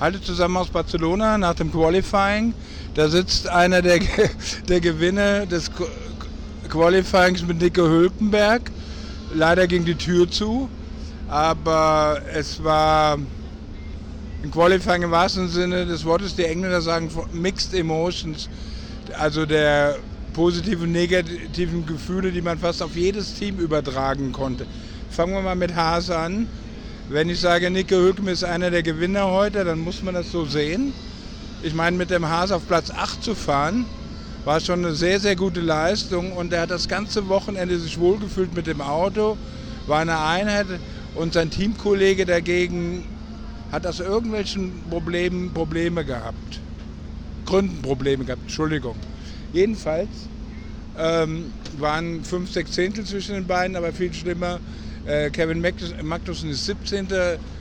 Halte zusammen aus Barcelona nach dem Qualifying. Da sitzt einer der, der Gewinner des Qualifyings mit Nico Hülkenberg. Leider ging die Tür zu, aber es war ein Qualifying im wahrsten Sinne des Wortes. Die Engländer sagen Mixed Emotions, also der positiven und negativen Gefühle, die man fast auf jedes Team übertragen konnte. Fangen wir mal mit Haas an. Wenn ich sage, Nico Hülkenberg ist einer der Gewinner heute, dann muss man das so sehen. Ich meine, mit dem Haas auf Platz 8 zu fahren, war schon eine sehr, sehr gute Leistung und er hat das ganze Wochenende sich wohlgefühlt mit dem Auto, war eine Einheit und sein Teamkollege dagegen hat aus irgendwelchen Problemen Probleme gehabt. Gründen Probleme gehabt, Entschuldigung. Jedenfalls ähm, waren fünf, sechs Zehntel zwischen den beiden, aber viel schlimmer. Äh, Kevin Magnussen ist 17.,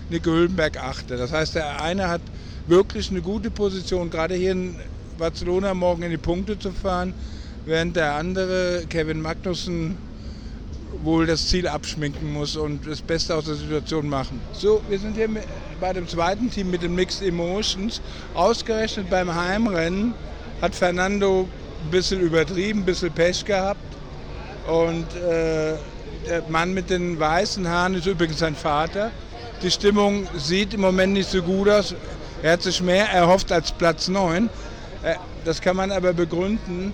Nico Hülkenberg 8. Das heißt, der eine hat wirklich eine gute Position, gerade hier in Barcelona morgen in die Punkte zu fahren, während der andere, Kevin Magnussen, wohl das Ziel abschminken muss und das Beste aus der Situation machen. So, wir sind hier bei dem zweiten Team mit den Mixed Emotions. Ausgerechnet beim Heimrennen hat Fernando ein bisschen übertrieben, ein bisschen Pech gehabt. Und äh, der Mann mit den weißen Haaren ist übrigens sein Vater. Die Stimmung sieht im Moment nicht so gut aus. Er hat sich mehr erhofft als Platz 9. Äh, das kann man aber begründen.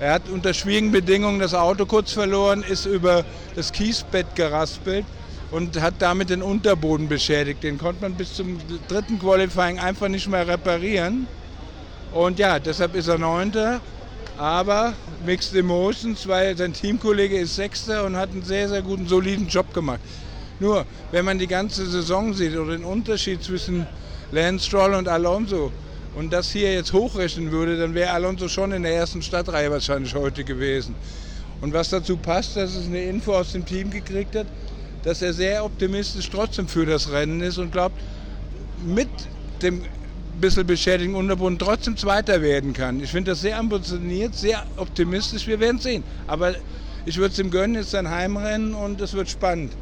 Er hat unter schwierigen Bedingungen das Auto kurz verloren, ist über das Kiesbett geraspelt und hat damit den Unterboden beschädigt. Den konnte man bis zum dritten Qualifying einfach nicht mehr reparieren. Und ja, deshalb ist er Neunter. Aber Mixed Emotions, weil sein Teamkollege ist Sechster und hat einen sehr, sehr guten, soliden Job gemacht. Nur, wenn man die ganze Saison sieht oder den Unterschied zwischen Lance Stroll und Alonso, und das hier jetzt hochrechnen würde, dann wäre Alonso schon in der ersten Stadtreihe wahrscheinlich heute gewesen. Und was dazu passt, dass es eine Info aus dem Team gekriegt hat, dass er sehr optimistisch trotzdem für das Rennen ist und glaubt, mit dem bisschen beschädigten Unterboden trotzdem Zweiter werden kann. Ich finde das sehr ambitioniert, sehr optimistisch. Wir werden sehen. Aber ich würde es ihm gönnen, jetzt sein Heimrennen und es wird spannend.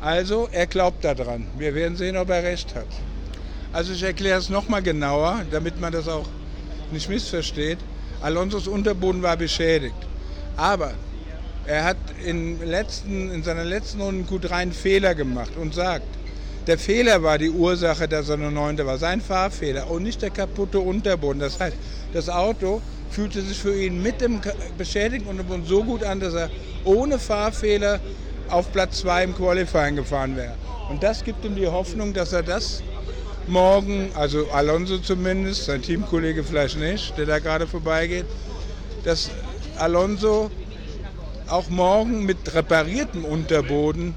Also, er glaubt daran. Wir werden sehen, ob er recht hat. Also ich erkläre es nochmal genauer, damit man das auch nicht missversteht. Alonsos Unterboden war beschädigt. Aber er hat in, letzten, in seiner letzten Runde Q3 einen Fehler gemacht und sagt, der Fehler war die Ursache, dass er nur Neunter war, sein Fahrfehler und nicht der kaputte Unterboden. Das heißt, das Auto fühlte sich für ihn mit dem beschädigten Unterboden so gut an, dass er ohne Fahrfehler auf Platz 2 im Qualifying gefahren wäre. Und das gibt ihm die Hoffnung, dass er das morgen, also Alonso zumindest, sein Teamkollege vielleicht nicht, der da gerade vorbeigeht, dass Alonso auch morgen mit repariertem Unterboden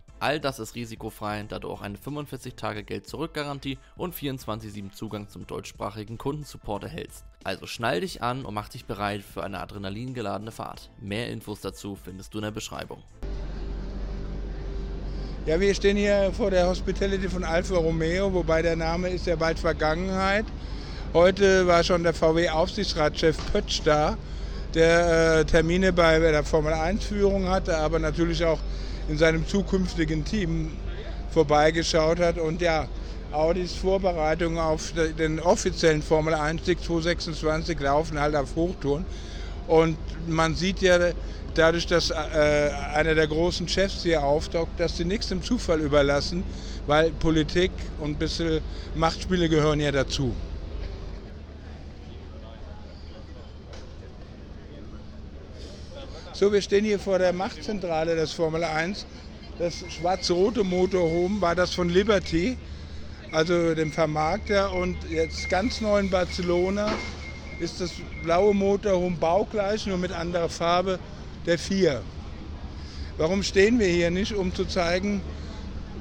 All das ist risikofrei, da du auch eine 45 Tage Geld-Zurück-Garantie und 24-7 Zugang zum deutschsprachigen Kundensupport erhältst. Also schnall dich an und mach dich bereit für eine adrenalingeladene Fahrt. Mehr Infos dazu findest du in der Beschreibung. Ja, wir stehen hier vor der Hospitality von Alfa Romeo, wobei der Name ist ja bald Vergangenheit. Heute war schon der VW-Aufsichtsratschef Pötsch da, der äh, Termine bei der Formel 1-Führung hatte, aber natürlich auch in seinem zukünftigen Team vorbeigeschaut hat. Und ja, Audis Vorbereitungen auf den offiziellen Formel 1 Sieg 226 laufen halt auf Hochtouren. Und man sieht ja dadurch, dass äh, einer der großen Chefs hier auftaucht, dass sie nichts dem Zufall überlassen, weil Politik und ein bisschen Machtspiele gehören ja dazu. So, wir stehen hier vor der Machtzentrale des Formel 1. Das schwarz-rote Motorhome war das von Liberty, also dem Vermarkter. Und jetzt ganz neu in Barcelona ist das blaue Motorhome baugleich, nur mit anderer Farbe, der 4. Warum stehen wir hier nicht? Um zu zeigen,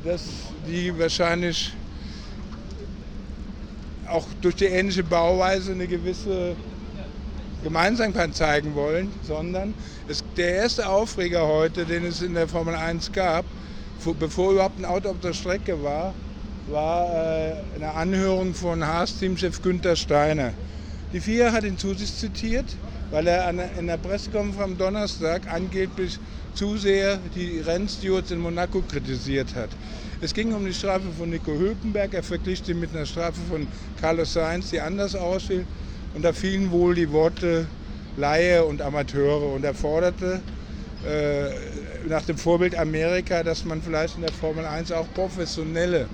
dass die wahrscheinlich auch durch die ähnliche Bauweise eine gewisse Gemeinsamkeit zeigen wollen, sondern es, der erste Aufreger heute, den es in der Formel 1 gab, bevor überhaupt ein Auto auf der Strecke war, war äh, eine Anhörung von Haas-Teamchef Günther Steiner. Die FIA hat ihn zu sich zitiert, weil er in der Pressekonferenz am Donnerstag angeblich zu sehr die Rennstewards in Monaco kritisiert hat. Es ging um die Strafe von Nico Hülkenberg. Er verglich die mit einer Strafe von Carlos Sainz, die anders ausfiel. Und da fielen wohl die Worte Laie und Amateure. Und er forderte äh, nach dem Vorbild Amerika, dass man vielleicht in der Formel 1 auch professionelle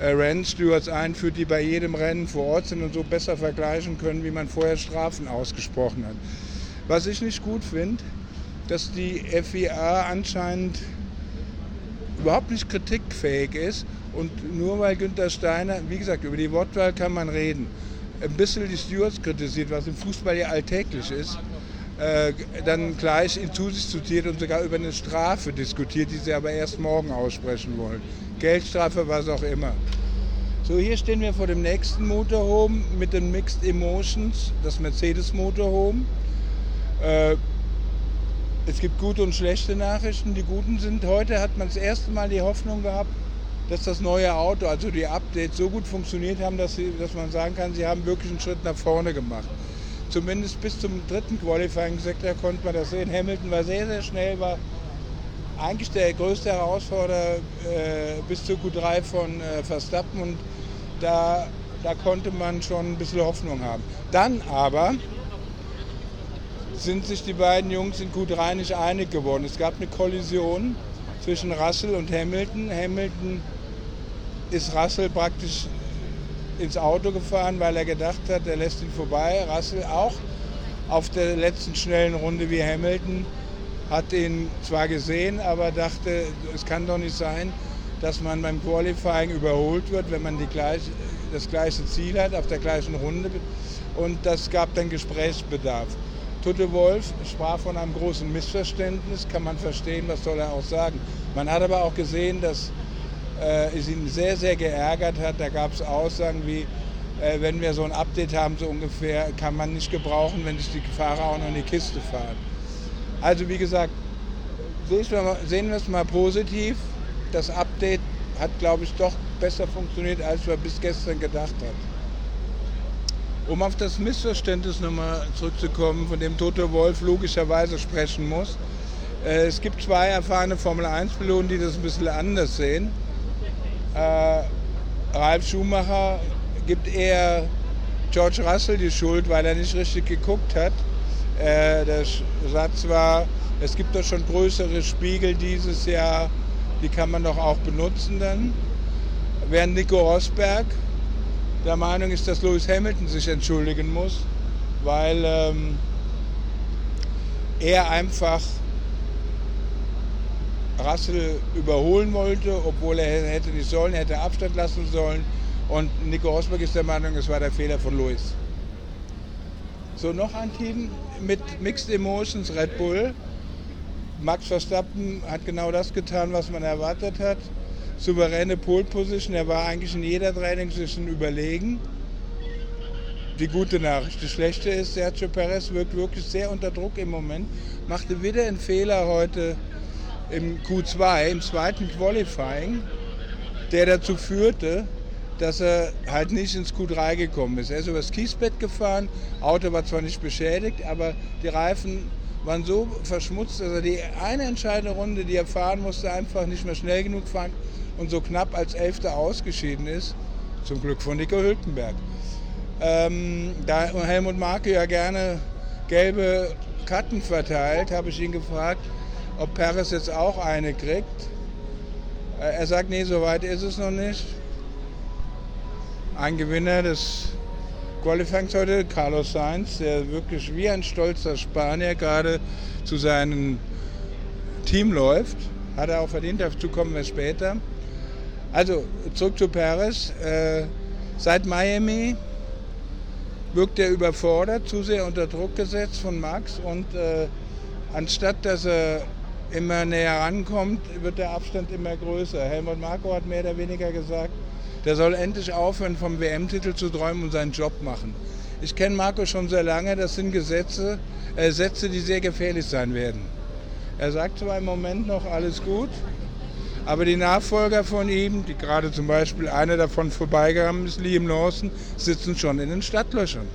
äh, Rennstewards einführt, die bei jedem Rennen vor Ort sind und so besser vergleichen können, wie man vorher Strafen ausgesprochen hat. Was ich nicht gut finde, dass die FIA anscheinend überhaupt nicht kritikfähig ist und nur weil Günther Steiner, wie gesagt, über die Wortwahl kann man reden, ein bisschen die Stewards kritisiert, was im Fußball ja alltäglich ist, äh, dann gleich ihn zu sich zitiert und sogar über eine Strafe diskutiert, die sie aber erst morgen aussprechen wollen. Geldstrafe, was auch immer. So, hier stehen wir vor dem nächsten Motorhome mit den Mixed Emotions, das Mercedes Motorhome. Äh, es gibt gute und schlechte Nachrichten. Die guten sind, heute hat man das erste Mal die Hoffnung gehabt, dass das neue Auto, also die Updates, so gut funktioniert haben, dass, sie, dass man sagen kann, sie haben wirklich einen Schritt nach vorne gemacht. Zumindest bis zum dritten Qualifying-Sektor konnte man das sehen. Hamilton war sehr, sehr schnell, war eigentlich der größte Herausforderer äh, bis zur Q3 von äh, Verstappen und da, da konnte man schon ein bisschen Hoffnung haben. Dann aber sind sich die beiden Jungs in Q3 nicht einig geworden. Es gab eine Kollision zwischen Russell und Hamilton. Hamilton ist Russell praktisch ins Auto gefahren, weil er gedacht hat, er lässt ihn vorbei. Russell auch auf der letzten schnellen Runde wie Hamilton hat ihn zwar gesehen, aber dachte, es kann doch nicht sein, dass man beim Qualifying überholt wird, wenn man gleich, das gleiche Ziel hat auf der gleichen Runde. Und das gab dann Gesprächsbedarf. Tutte Wolf sprach von einem großen Missverständnis, kann man verstehen, was soll er auch sagen. Man hat aber auch gesehen, dass äh, es ihn sehr, sehr geärgert hat. Da gab es Aussagen wie, äh, wenn wir so ein Update haben, so ungefähr, kann man nicht gebrauchen, wenn sich die Fahrer auch noch in die Kiste fahren. Also wie gesagt, sehen wir es mal positiv. Das Update hat, glaube ich, doch besser funktioniert, als wir bis gestern gedacht haben. Um auf das Missverständnis nochmal zurückzukommen, von dem Toto Wolf logischerweise sprechen muss. Äh, es gibt zwei erfahrene Formel-1-Piloten, die das ein bisschen anders sehen. Äh, Ralf Schumacher gibt eher George Russell die Schuld, weil er nicht richtig geguckt hat. Äh, der Satz war, es gibt doch schon größere Spiegel dieses Jahr, die kann man doch auch benutzen dann. Während Nico Rosberg der Meinung ist, dass Lewis Hamilton sich entschuldigen muss, weil ähm, er einfach Russell überholen wollte, obwohl er hätte nicht sollen, hätte Abstand lassen sollen. Und Nico Rosberg ist der Meinung, es war der Fehler von Lewis. So, noch ein Team mit Mixed Emotions, Red Bull. Max Verstappen hat genau das getan, was man erwartet hat souveräne Pole Position. Er war eigentlich in jeder Trainingssession überlegen. Die gute Nachricht. Die schlechte ist, Sergio Perez wirkt wirklich sehr unter Druck im Moment. Machte wieder einen Fehler heute im Q2, im zweiten Qualifying, der dazu führte, dass er halt nicht ins Q3 gekommen ist. Er ist übers Kiesbett gefahren, Auto war zwar nicht beschädigt, aber die Reifen waren so verschmutzt, dass er die eine entscheidende Runde, die er fahren musste, einfach nicht mehr schnell genug fahren und so knapp als Elfter ausgeschieden ist. Zum Glück von Nico Hülkenberg. Ähm, da Helmut Marke ja gerne gelbe Karten verteilt, habe ich ihn gefragt, ob Perez jetzt auch eine kriegt. Äh, er sagt, nee, so weit ist es noch nicht. Ein Gewinner des Qualifyings heute, Carlos Sainz, der wirklich wie ein stolzer Spanier gerade zu seinem Team läuft. Hat er auch verdient, dazu kommen wir später. Also zurück zu Paris. Äh, seit Miami wirkt er überfordert, zu sehr unter Druck gesetzt von Max und äh, anstatt dass er immer näher rankommt, wird der Abstand immer größer. Helmut Marko hat mehr oder weniger gesagt, der soll endlich aufhören, vom WM-Titel zu träumen und seinen Job machen. Ich kenne Marco schon sehr lange, das sind Gesetze, äh, Sätze, die sehr gefährlich sein werden. Er sagt zwar im Moment noch alles gut, aber die Nachfolger von ihm, die gerade zum Beispiel einer davon vorbeigegangen ist, Liam Lawson, sitzen schon in den Stadtlöchern.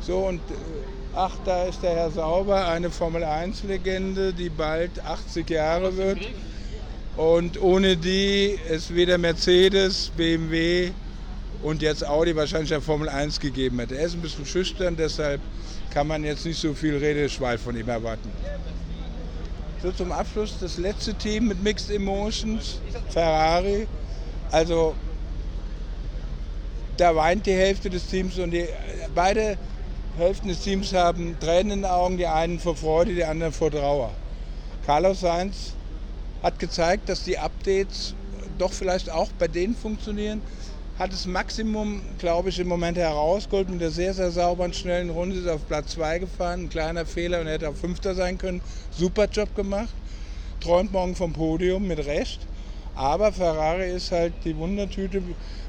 So und äh, ach, da ist der Herr Sauber, eine Formel-1-Legende, die bald 80 Jahre wird. Und ohne die es weder Mercedes, BMW und jetzt Audi wahrscheinlich der Formel 1 gegeben hätte. Er ist ein bisschen schüchtern, deshalb kann man jetzt nicht so viel Redeschwall von ihm erwarten. So zum Abschluss das letzte Team mit Mixed Emotions, Ferrari. Also da weint die Hälfte des Teams und die, beide Hälften des Teams haben Tränen in den Augen, die einen vor Freude, die anderen vor Trauer. Carlos Sainz hat gezeigt, dass die Updates doch vielleicht auch bei denen funktionieren. Hat das Maximum, glaube ich, im Moment herausgeholt mit der sehr, sehr sauberen, schnellen Runde. Ist auf Platz 2 gefahren. Ein kleiner Fehler und er hätte auch Fünfter sein können. Super Job gemacht. Träumt morgen vom Podium mit Recht. Aber Ferrari ist halt die Wundertüte,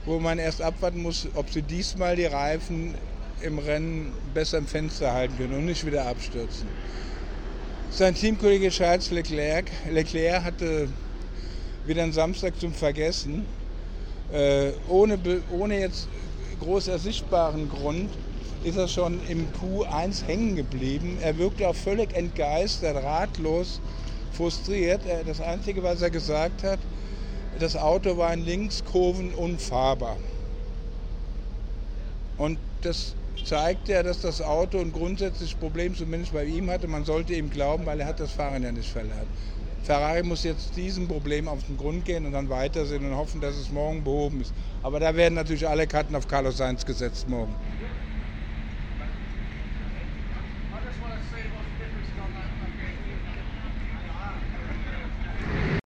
wo man erst abwarten muss, ob sie diesmal die Reifen im Rennen besser im Fenster halten können und nicht wieder abstürzen. Sein Teamkollege Charles Leclerc, Leclerc hatte wieder einen Samstag zum Vergessen. Äh, ohne, ohne jetzt groß ersichtbaren Grund ist er schon im Q1 hängen geblieben. Er wirkte auch völlig entgeistert, ratlos, frustriert. Das Einzige, was er gesagt hat, das Auto war in Linkskurven unfahrbar. Und das zeigt ja, dass das Auto ein grundsätzliches Problem zumindest bei ihm hatte. Man sollte ihm glauben, weil er hat das Fahren ja nicht verlernt. Ferrari muss jetzt diesem Problem auf den Grund gehen und dann weitersehen und hoffen, dass es morgen behoben ist. Aber da werden natürlich alle Karten auf Carlos Sainz gesetzt morgen.